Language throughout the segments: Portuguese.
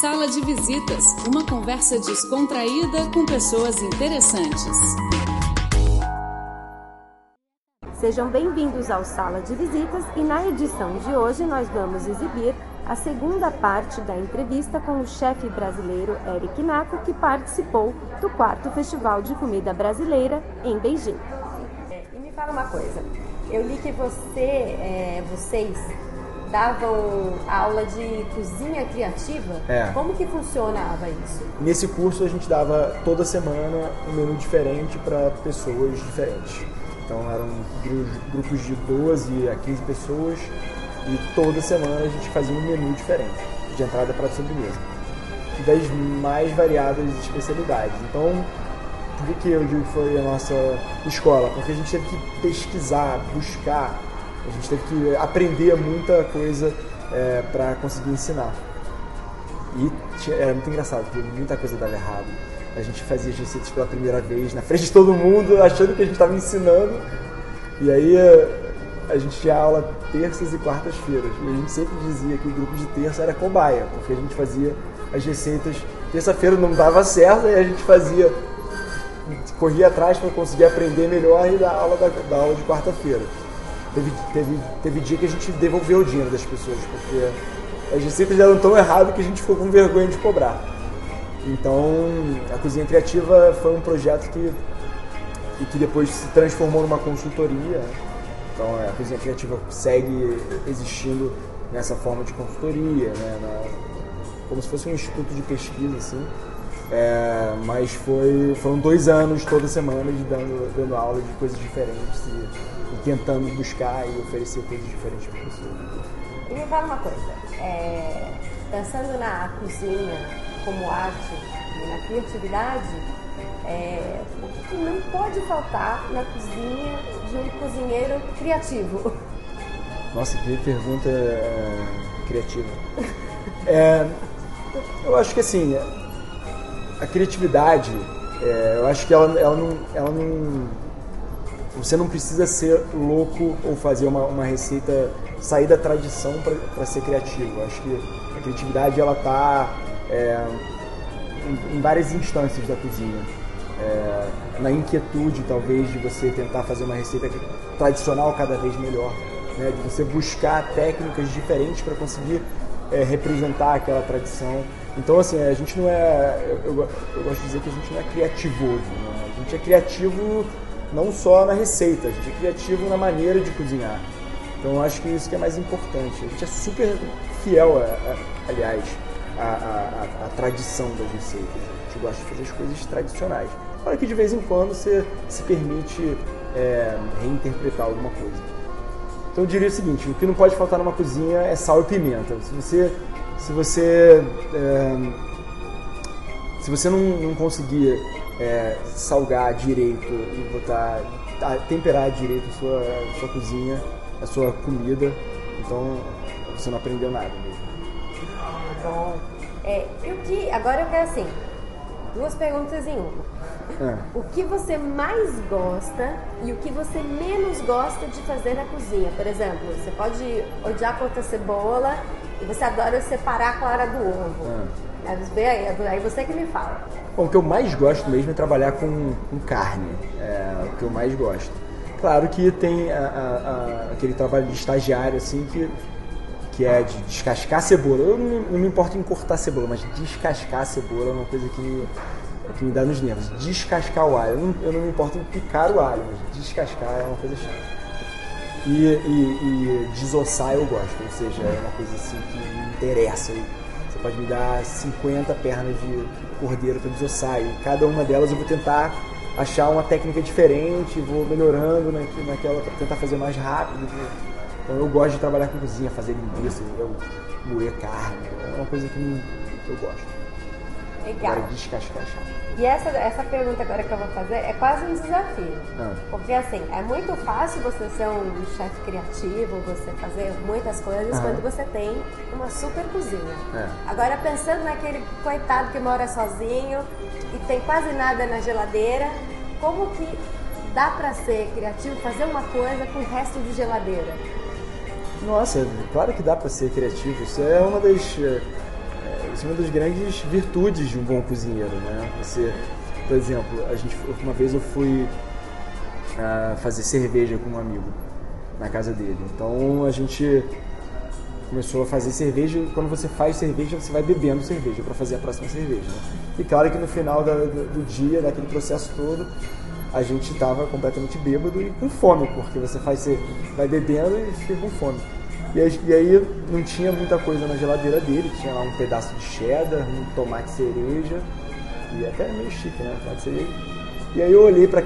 Sala de Visitas, uma conversa descontraída com pessoas interessantes. Sejam bem-vindos ao Sala de Visitas e na edição de hoje nós vamos exibir a segunda parte da entrevista com o chefe brasileiro Eric Naco, que participou do quarto Festival de Comida Brasileira em Beijing. E me fala uma coisa, eu li que você, é, vocês davam aula de cozinha criativa. É. Como que funcionava isso? Nesse curso a gente dava toda semana um menu diferente para pessoas diferentes. Então eram grupos de 12 a 15 pessoas e toda semana a gente fazia um menu diferente, de entrada para sobremesa. Das mais variadas especialidades. Então, por que eu digo que foi a nossa escola? Porque a gente teve que pesquisar, buscar a gente teve que aprender muita coisa é, para conseguir ensinar. E era muito engraçado, porque muita coisa dava errado. A gente fazia receitas pela primeira vez, na frente de todo mundo, achando que a gente estava ensinando. E aí a gente tinha aula terças e quartas-feiras. E a gente sempre dizia que o grupo de terça era cobaia, porque a gente fazia as receitas. Terça-feira não dava certo, e a gente fazia. corria atrás para conseguir aprender melhor e dar aula da, da aula de quarta-feira. Teve, teve, teve dia que a gente devolveu o dinheiro das pessoas, porque as receitas eram tão erradas que a gente ficou com vergonha de cobrar. Então, a Cozinha Criativa foi um projeto que, que depois se transformou numa consultoria. Então, a Cozinha Criativa segue existindo nessa forma de consultoria, né, na, como se fosse um instituto de pesquisa, assim. É, mas foi, foram dois anos toda semana de dando, dando aula de coisas diferentes. E, tentando buscar e oferecer coisas diferentes para pessoas. E me fala uma coisa, é, pensando na cozinha como arte e na criatividade, é, o que não pode faltar na cozinha de um cozinheiro criativo? Nossa, que pergunta é, criativa. é, eu acho que assim, a criatividade, é, eu acho que ela, ela, não, ela não você não precisa ser louco ou fazer uma, uma receita sair da tradição para ser criativo. Eu acho que a criatividade ela está é, em, em, várias instâncias da cozinha. É, na inquietude, talvez, de você tentar fazer uma receita tradicional cada vez melhor. Né? De você buscar técnicas diferentes para conseguir é, representar aquela tradição. Então, assim, a gente não é. Eu, eu, eu, gosto de dizer que a gente não é criativoso. Né? A gente é criativo não só na receita, a gente é criativo na maneira de cozinhar. Então acho que isso que é mais importante. A gente é super fiel, a, a, aliás, à, tradição das receitas. A gente gosta de fazer as coisas tradicionais. Claro que de vez em quando você se permite é, reinterpretar alguma coisa. Então eu diria o seguinte, o que não pode faltar numa cozinha é sal e pimenta. Se você, se você, é, se você não, não conseguir é, salgar direito e botar, temperar direito a sua, a sua cozinha, a sua comida, então você não aprendeu nada mesmo. Bom, é, o que, agora eu quero assim, duas perguntas em uma. É. O que você mais gosta e o que você menos gosta de fazer na cozinha? Por exemplo, você pode odiar cortar cebola e você adora separar a clara do ovo. É. Aí, aí você que me fala. Bom, o que eu mais gosto mesmo é trabalhar com, com carne. É o que eu mais gosto. Claro que tem a, a, a, aquele trabalho de estagiário, assim, que, que é de descascar a cebola. Eu não, não, me importo em cortar a cebola, mas descascar a cebola é uma coisa que me, que me dá nos nervos. Descascar o alho. Eu não, eu não me importo em picar o alho, mas descascar é uma coisa chata. E, e, e desossar eu gosto, ou seja, é uma coisa assim que me interessa. Você pode me dar 50 pernas de cordeiro para desossar e cada uma delas eu vou tentar achar uma técnica diferente, vou melhorando naquela para tentar fazer mais rápido. Então eu gosto de trabalhar com cozinha, fazer linguiça, moer carne, é uma coisa que eu gosto. Legal. Agora descascar é. E essa, essa pergunta agora que eu vou fazer é quase um desafio. Ah. Porque assim, é muito fácil você ser um chefe criativo, você fazer muitas coisas ah. quando você tem uma super cozinha. É. Agora pensando naquele coitado que mora sozinho e tem quase nada na geladeira, como que dá para ser criativo, fazer uma coisa com o resto de geladeira? Nossa, claro que dá para ser criativo. Isso é uma das isso é uma das grandes virtudes de um bom cozinheiro, né? Você, por exemplo, a gente, uma vez eu fui uh, fazer cerveja com um amigo na casa dele. Então a gente começou a fazer cerveja. Quando você faz cerveja, você vai bebendo cerveja para fazer a próxima cerveja. Né? E claro que no final do, do dia, daquele processo todo, a gente estava completamente bêbado e com fome, porque você faz, você vai bebendo e fica com fome. E aí, não tinha muita coisa na geladeira dele, tinha lá um pedaço de cheddar, um tomate cereja, e até meio chique, né? Tomate cereja. E aí eu olhei para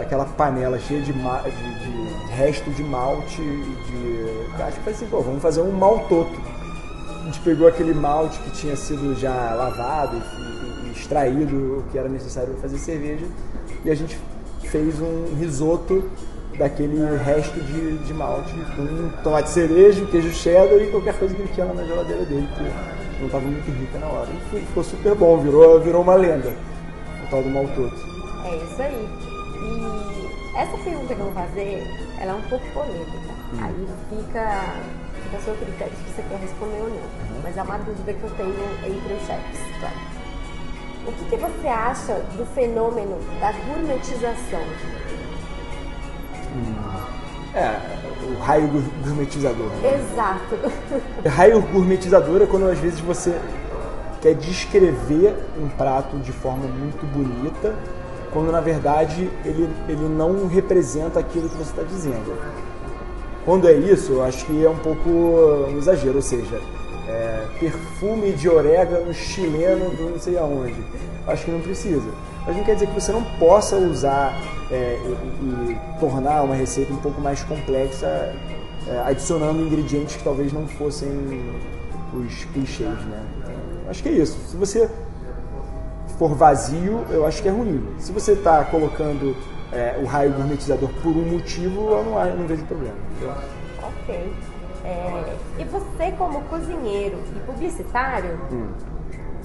aquela panela cheia de, de, de, resto de malte, de. Acho que foi assim, pô, vamos fazer um maltoto. A gente pegou aquele malte que tinha sido já lavado e, e extraído o que era necessário para fazer cerveja e a gente fez um risoto daquele resto de, de malte com tomate cereja, queijo cheddar e qualquer coisa que ele tinha lá na geladeira dele, que não estava muito rica na hora. E ficou super bom, virou, virou uma lenda, o tal do maltoto. É isso aí. E essa pergunta que eu vou fazer, ela é um pouco polêmica. Hum. Aí fica, fica a seu critério se você quer responder ou não. Uhum. Mas é uma dúvida que eu tenho entre os chefes, claro. O que, que você acha do fenômeno da gourmetização? É, o raio gourmetizador. Né? Exato. Raio gourmetizador é quando às vezes você quer descrever um prato de forma muito bonita, quando na verdade ele, ele não representa aquilo que você está dizendo. Quando é isso, eu acho que é um pouco um exagero, ou seja, é, perfume de orégano chileno do não sei aonde. Acho que não precisa. Mas não quer dizer que você não possa usar é, e, e, tornar uma receita um pouco mais complexa, é, adicionando ingredientes que talvez não fossem os clichês, né? Acho que é isso. Se você for vazio, eu acho que é ruim. Se você está colocando é, o raio gourmetizador por um motivo, eu não, eu não vejo problema. Entendeu? Ok. É, e você, como cozinheiro e publicitário, hum.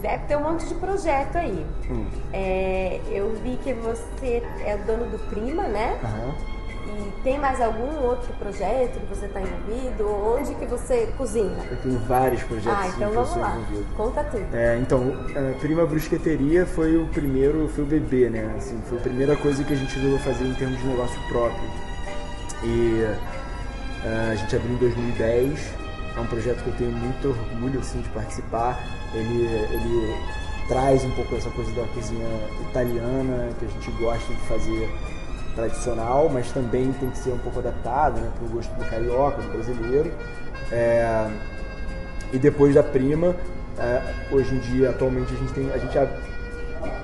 Deve ter um monte de projeto aí. Hum. É, eu vi que você é dono do Prima, né? Uhum. E tem mais algum outro projeto que você está envolvido? Onde que você cozinha? Eu tenho vários projetos. Ah, então vamos lá. Envolvido. Conta tudo. É, então, a Prima Brusqueteria foi o primeiro, foi o bebê, né? Assim, foi a primeira coisa que a gente resolveu fazer em termos de negócio próprio. E Uh, a gente abriu em 2010. É um projeto que eu tenho muito orgulho assim, de participar. Ele, ele traz um pouco essa coisa da cozinha italiana que a gente gosta de fazer tradicional, mas também tem que ser um pouco adaptado né, para o gosto do carioca, do brasileiro. É, e depois da prima, é, hoje em dia, atualmente, a gente tem. A gente,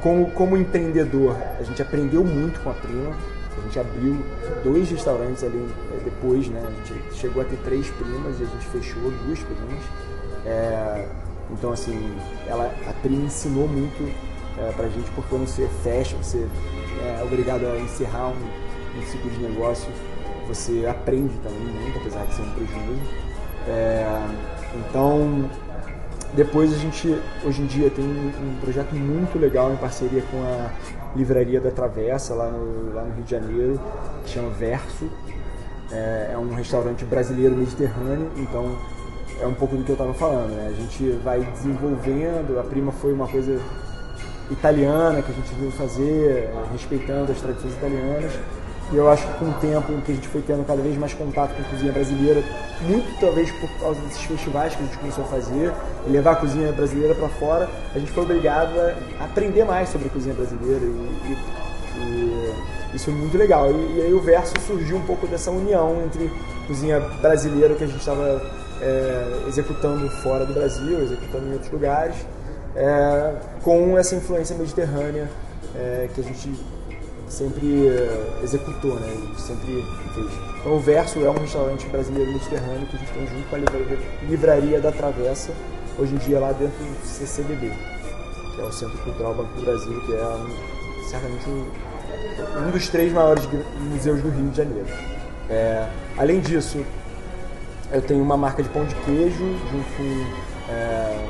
como, como empreendedor, a gente aprendeu muito com a prima gente abriu dois restaurantes ali eh, depois, né? A gente chegou a ter três primas e a gente fechou duas primas. É, então, assim, ela, a prima ensinou muito é, pra gente, porque quando você fecha, você é obrigado a encerrar um, um ciclo de negócio, você aprende também muito, apesar de ser um prejuízo. É, então, depois a gente, hoje em dia, tem um projeto muito legal em parceria com a Livraria da Travessa, lá no, lá no Rio de Janeiro, que chama Verso. É, é um restaurante brasileiro mediterrâneo, então é um pouco do que eu estava falando. Né? A gente vai desenvolvendo, a prima foi uma coisa italiana que a gente veio fazer, respeitando as tradições italianas. E eu acho que com o tempo em que a gente foi tendo cada vez mais contato com a cozinha brasileira, muito talvez por causa desses festivais que a gente começou a fazer, e levar a cozinha brasileira para fora, a gente foi obrigado a aprender mais sobre a cozinha brasileira. E, e, e isso é muito legal. E, e, aí o verso surgiu um pouco dessa união entre cozinha brasileira que a gente estava é, executando fora do Brasil, executando em outros lugares, é, com essa influência mediterrânea é, que a gente sempre uh, executou, né? Sempre fez. Então o Verso é um restaurante brasileiro mediterrâneo que a gente tem junto com a livraria, livraria da Travessa, hoje em dia lá dentro do CCBB, que é o Centro Cultural Banco do Brasil, que é um, certamente um, um, dos três maiores museus do Rio de Janeiro. É, além disso, eu tenho uma marca de pão de queijo junto com, é,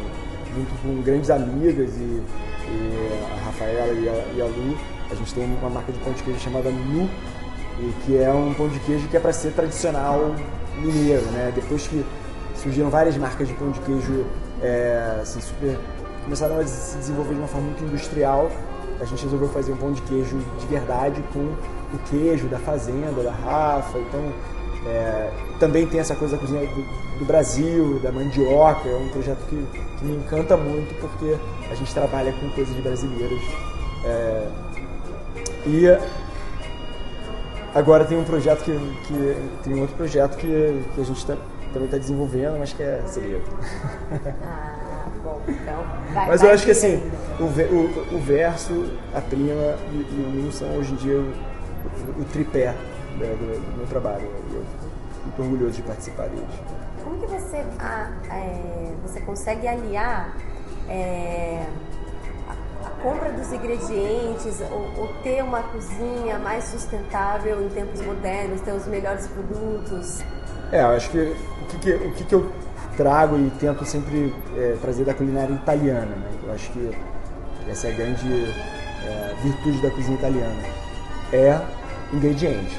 junto com grandes amigas e, e a Rafaela e a, e a Lu a gente tem uma marca de pão de queijo chamada Nu, que é um pão de queijo que é para ser tradicional mineiro, né? Depois que surgiram várias marcas de pão de queijo é, assim, super, começaram a se desenvolver de uma forma muito industrial. A gente resolveu fazer um pão de queijo de verdade com o queijo da fazenda, da Rafa. Então, é, também tem essa coisa da cozinha do, do, Brasil, da mandioca. É um projeto que, que, me encanta muito porque a gente trabalha com coisas de brasileiros. É, e agora tem um projeto que, que tem um outro projeto que, que a gente tá, também está desenvolvendo, mas que é segredo. Ah, bom, então. Vai, mas vai eu acho que assim, o, o, o verso, a prima e, e o Ninho são hoje em dia o, o tripé né, do, do, meu trabalho. Eu fico orgulhoso de participar deles. Como que você, ah, é, você consegue aliar é, compra dos ingredientes ou, ou, ter uma cozinha mais sustentável em tempos modernos, ter os melhores produtos? É, eu acho que o que, que o que, que eu trago e tento sempre é, trazer da culinária italiana, né? Eu acho que essa é a grande é, virtude da cozinha italiana. É ingrediente.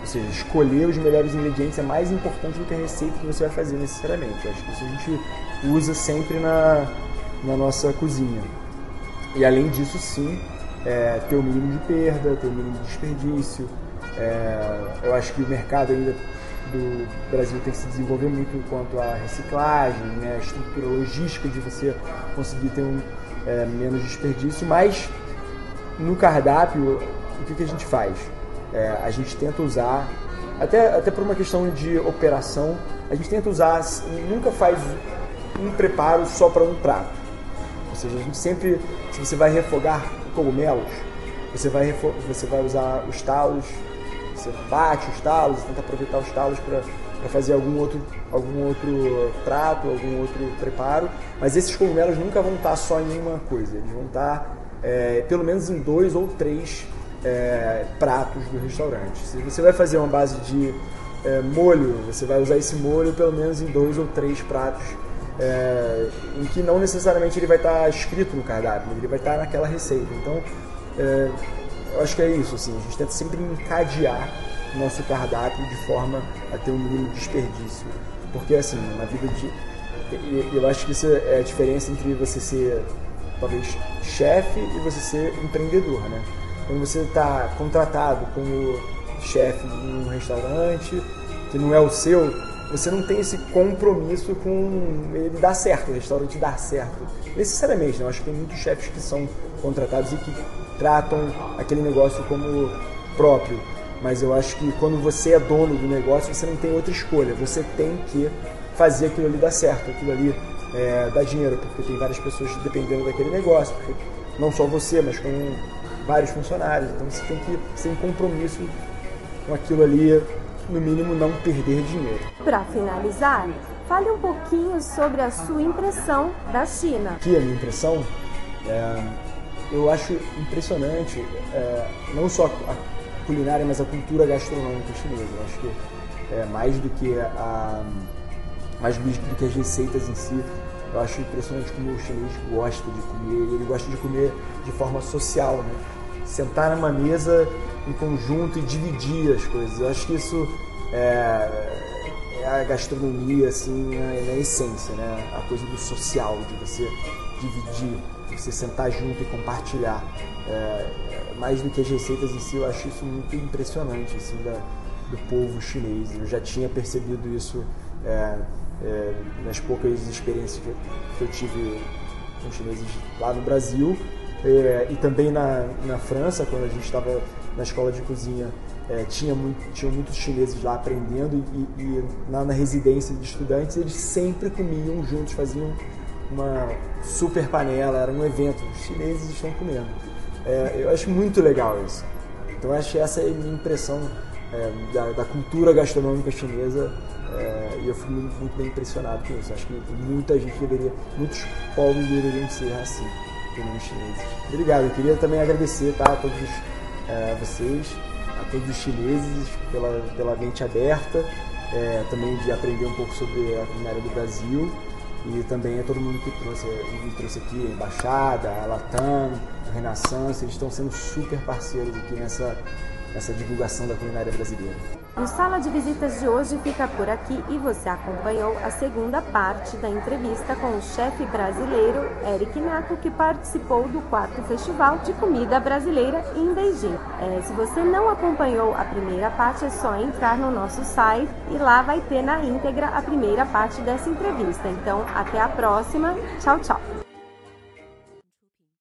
Ou seja, escolher os melhores ingredientes é mais importante do que a receita que você vai fazer necessariamente. Eu acho que isso a gente usa sempre na, na nossa cozinha. E além disso, sim, é, ter o mínimo de perda, ter o mínimo de desperdício. É, eu acho que o mercado ainda do Brasil tem que se desenvolver muito quanto à reciclagem, né, a estrutura logística de você conseguir ter um é, menos desperdício, mas no cardápio, o que, que a gente faz? É, a gente tenta usar, até, até por uma questão de operação, a gente tenta usar, nunca faz um preparo só para um prato. Seja, a gente sempre, se você vai refogar cogumelos, você vai, você vai usar os talos, você bate os talos, tenta aproveitar os talos para fazer algum outro, algum outro prato, algum outro preparo. Mas esses cogumelos nunca vão estar só em uma coisa, eles vão estar é, pelo menos em dois ou três é, pratos do restaurante. Se você vai fazer uma base de é, molho, você vai usar esse molho pelo menos em dois ou três pratos, é, em que não necessariamente ele vai estar escrito no cardápio, ele vai estar naquela receita. Então, é, eu acho que é isso. Assim, a gente tenta sempre encadear nosso cardápio de forma a ter um mínimo de desperdício, porque assim, na vida de eu acho que isso é a diferença entre você ser talvez chefe e você ser empreendedor, né? Quando você está contratado como chefe de um restaurante que não é o seu, você não tem esse compromisso com ele dar certo, o restaurante dar certo. Necessariamente, né? eu acho que tem muitos chefes que são contratados e que tratam aquele negócio como próprio. Mas eu acho que quando você é dono do negócio, você não tem outra escolha. Você tem que fazer aquilo ali dar certo, aquilo ali é, dar dinheiro, porque tem várias pessoas dependendo daquele negócio. Não só você, mas com vários funcionários. Então você tem que ter um compromisso com aquilo ali, no mínimo não perder dinheiro. Para finalizar, fale um pouquinho sobre a sua impressão da China. Que a minha impressão, é, eu acho impressionante é, não só a culinária, mas a cultura gastronômica chinesa. Eu acho que é, mais do que a mais do que as receitas em si, eu acho impressionante como o chinês gosta de comer. Ele gosta de comer de forma social, né? Sentar numa mesa em conjunto e dividir as coisas. Eu acho que isso é, é a gastronomia, assim, na, na, essência, né? A coisa do social, de você dividir, de você sentar junto e compartilhar. É, mais do que as receitas em si, eu acho isso muito impressionante, assim, da, do povo chinês. Eu já tinha percebido isso é, é, nas poucas experiências que eu tive com chineses lá no Brasil é, e também na, na França, quando a gente estava na escola de cozinha, é, tinha muito, tinham muitos chineses lá aprendendo e, e na, na, residência de estudantes eles sempre comiam juntos, faziam uma super panela, era um evento, os chineses estão comendo. É, eu acho muito legal isso. Então acho que essa é a minha impressão é, da, da, cultura gastronômica chinesa é, e eu fui muito, muito bem impressionado com isso. Acho que muita gente deveria, muitos povos deveriam ser assim os chineses. Obrigado, eu queria também agradecer tá, a todos é, vocês, a todos os chineses pela, pela mente aberta, é, também de aprender um pouco sobre a culinária do Brasil e também a todo mundo que trouxe, trouxe aqui, a Embaixada, a Latam, a Renaissance, eles estão sendo super parceiros aqui nessa, nessa divulgação da culinária brasileira. O Sala de Visitas de hoje fica por aqui e você acompanhou a segunda parte da entrevista com o chefe brasileiro Eric Naco, que participou do quarto Festival de Comida Brasileira em Beijing. É, se você não acompanhou a primeira parte, é só entrar no nosso site e lá vai ter na íntegra a primeira parte dessa entrevista. Então, até a próxima. Tchau, tchau.